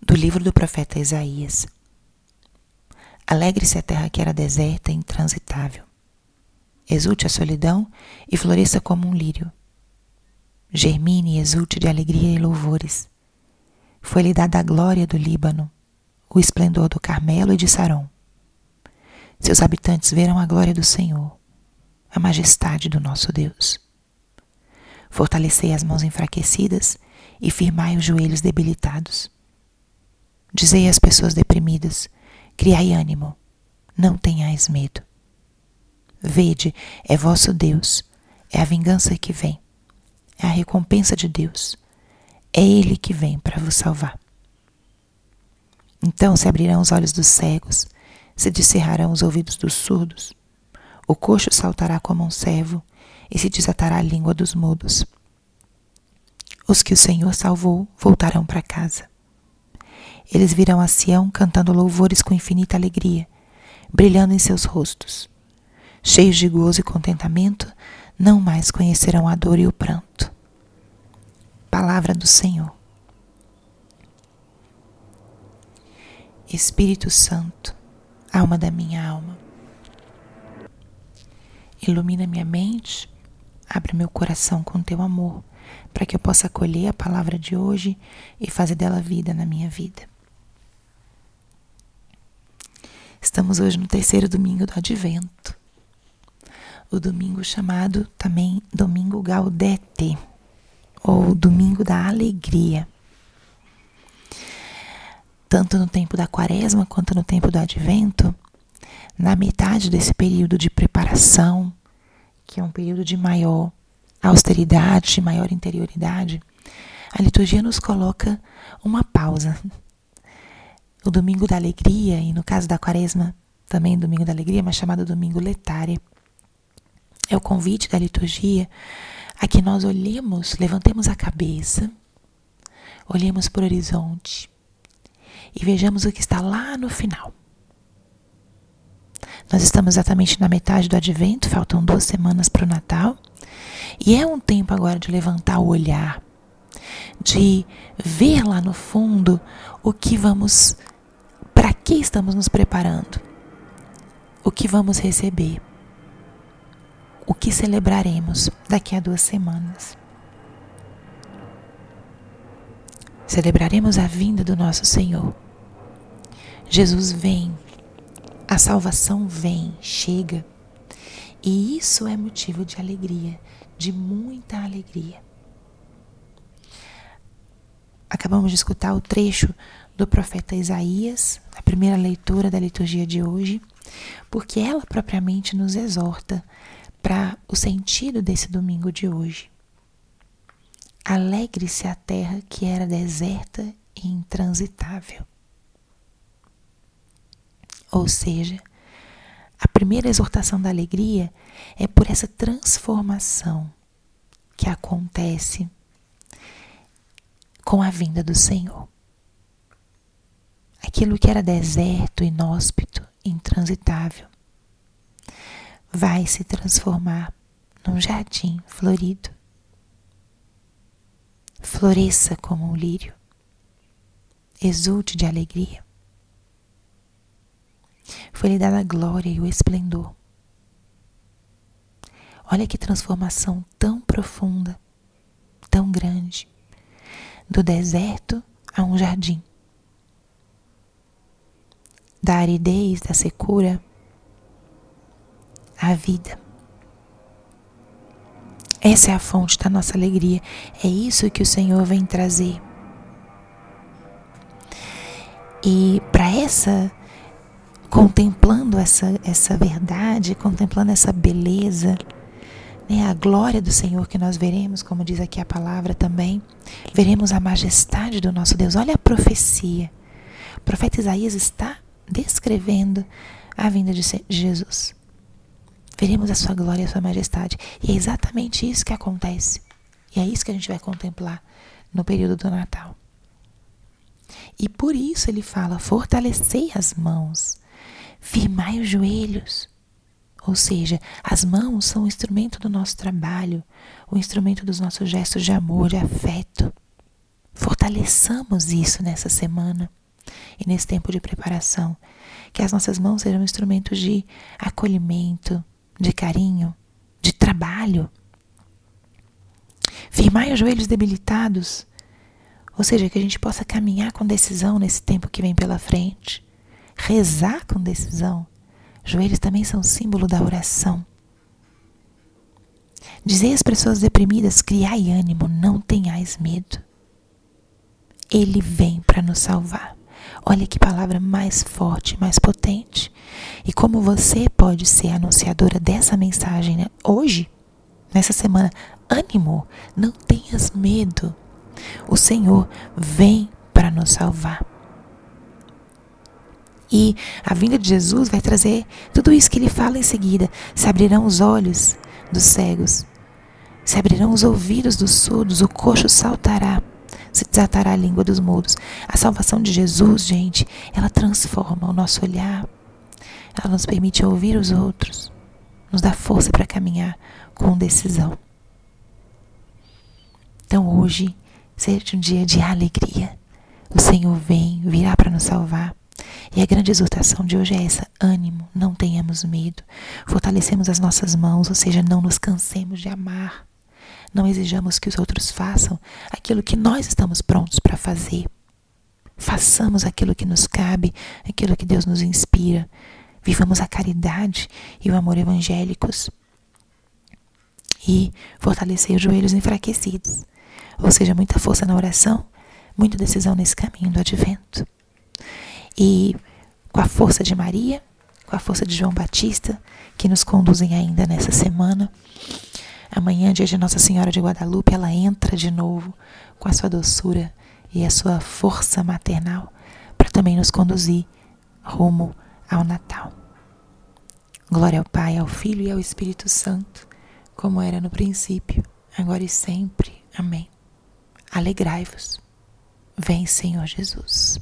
do livro do profeta Isaías. Alegre-se a terra que era deserta e intransitável. Exulte a solidão e floresça como um lírio. Germine e exulte de alegria e louvores. Foi-lhe dada a glória do Líbano, o esplendor do Carmelo e de Saron. Seus habitantes verão a glória do Senhor, a majestade do nosso Deus. Fortalecei as mãos enfraquecidas e firmai os joelhos debilitados. Dizei às pessoas deprimidas: criai ânimo, não tenhais medo. Vede, é vosso Deus, é a vingança que vem, é a recompensa de Deus, é Ele que vem para vos salvar. Então se abrirão os olhos dos cegos, se descerrarão os ouvidos dos surdos, o coxo saltará como um servo e se desatará a língua dos mudos. Os que o Senhor salvou voltarão para casa. Eles virão a Sião cantando louvores com infinita alegria, brilhando em seus rostos. Cheios de gozo e contentamento, não mais conhecerão a dor e o pranto. Palavra do Senhor. Espírito Santo, alma da minha alma, ilumina minha mente, abre meu coração com teu amor para que eu possa acolher a palavra de hoje e fazer dela vida na minha vida. Estamos hoje no terceiro domingo do Advento, o domingo chamado também Domingo Gaudete, ou Domingo da Alegria. Tanto no tempo da Quaresma quanto no tempo do Advento, na metade desse período de preparação, que é um período de maior austeridade, maior interioridade, a liturgia nos coloca uma pausa. O domingo da alegria, e no caso da quaresma, também domingo da alegria, mas chamado domingo letária, é o convite da liturgia a que nós olhemos, levantemos a cabeça, olhemos para o horizonte e vejamos o que está lá no final. Nós estamos exatamente na metade do advento, faltam duas semanas para o Natal. E é um tempo agora de levantar o olhar, de ver lá no fundo o que vamos, para que estamos nos preparando, o que vamos receber, o que celebraremos daqui a duas semanas. Celebraremos a vinda do nosso Senhor. Jesus vem, a salvação vem, chega. E isso é motivo de alegria, de muita alegria. Acabamos de escutar o trecho do profeta Isaías, a primeira leitura da liturgia de hoje, porque ela propriamente nos exorta para o sentido desse domingo de hoje. Alegre-se a terra que era deserta e intransitável. Ou seja, a primeira exortação da alegria é por essa transformação que acontece com a vinda do Senhor. Aquilo que era deserto, inóspito, intransitável, vai se transformar num jardim florido. Floresça como um lírio, exulte de alegria. Foi-lhe dada a glória e o esplendor. Olha que transformação tão profunda, tão grande, do deserto a um jardim, da aridez, da secura, à vida. Essa é a fonte da nossa alegria, é isso que o Senhor vem trazer. E para essa contemplando essa, essa verdade, contemplando essa beleza, né, a glória do Senhor que nós veremos, como diz aqui a palavra também, veremos a majestade do nosso Deus. Olha a profecia. O profeta Isaías está descrevendo a vinda de Jesus. Veremos a sua glória e a sua majestade. E é exatamente isso que acontece. E é isso que a gente vai contemplar no período do Natal. E por isso ele fala: fortalecei as mãos firmai os joelhos. Ou seja, as mãos são o instrumento do nosso trabalho, o instrumento dos nossos gestos de amor, de afeto. Fortaleçamos isso nessa semana e nesse tempo de preparação. Que as nossas mãos sejam instrumentos de acolhimento, de carinho, de trabalho. Firmai os joelhos debilitados, ou seja, que a gente possa caminhar com decisão nesse tempo que vem pela frente, rezar com decisão. Joelhos também são símbolo da oração. Dizei às pessoas deprimidas: criai ânimo, não tenhais medo. Ele vem para nos salvar. Olha que palavra mais forte, mais potente. E como você pode ser anunciadora dessa mensagem né? hoje, nessa semana. Ânimo, não tenhas medo. O Senhor vem para nos salvar. E a vinda de Jesus vai trazer tudo isso que ele fala em seguida. Se abrirão os olhos dos cegos, se abrirão os ouvidos dos surdos, o coxo saltará, se desatará a língua dos mudos. A salvação de Jesus, gente, ela transforma o nosso olhar, ela nos permite ouvir os outros, nos dá força para caminhar com decisão. Então hoje seja um dia de alegria. O Senhor vem, virá para nos salvar. E a grande exortação de hoje é essa: ânimo, não tenhamos medo. Fortalecemos as nossas mãos, ou seja, não nos cansemos de amar. Não exijamos que os outros façam aquilo que nós estamos prontos para fazer. Façamos aquilo que nos cabe, aquilo que Deus nos inspira. Vivamos a caridade e o amor evangélicos. E fortalecer os joelhos enfraquecidos. Ou seja, muita força na oração, muita decisão nesse caminho do advento. E com a força de Maria, com a força de João Batista, que nos conduzem ainda nessa semana. Amanhã, dia de Nossa Senhora de Guadalupe, ela entra de novo com a sua doçura e a sua força maternal para também nos conduzir rumo ao Natal. Glória ao Pai, ao Filho e ao Espírito Santo, como era no princípio, agora e sempre. Amém. Alegrai-vos. Vem, Senhor Jesus.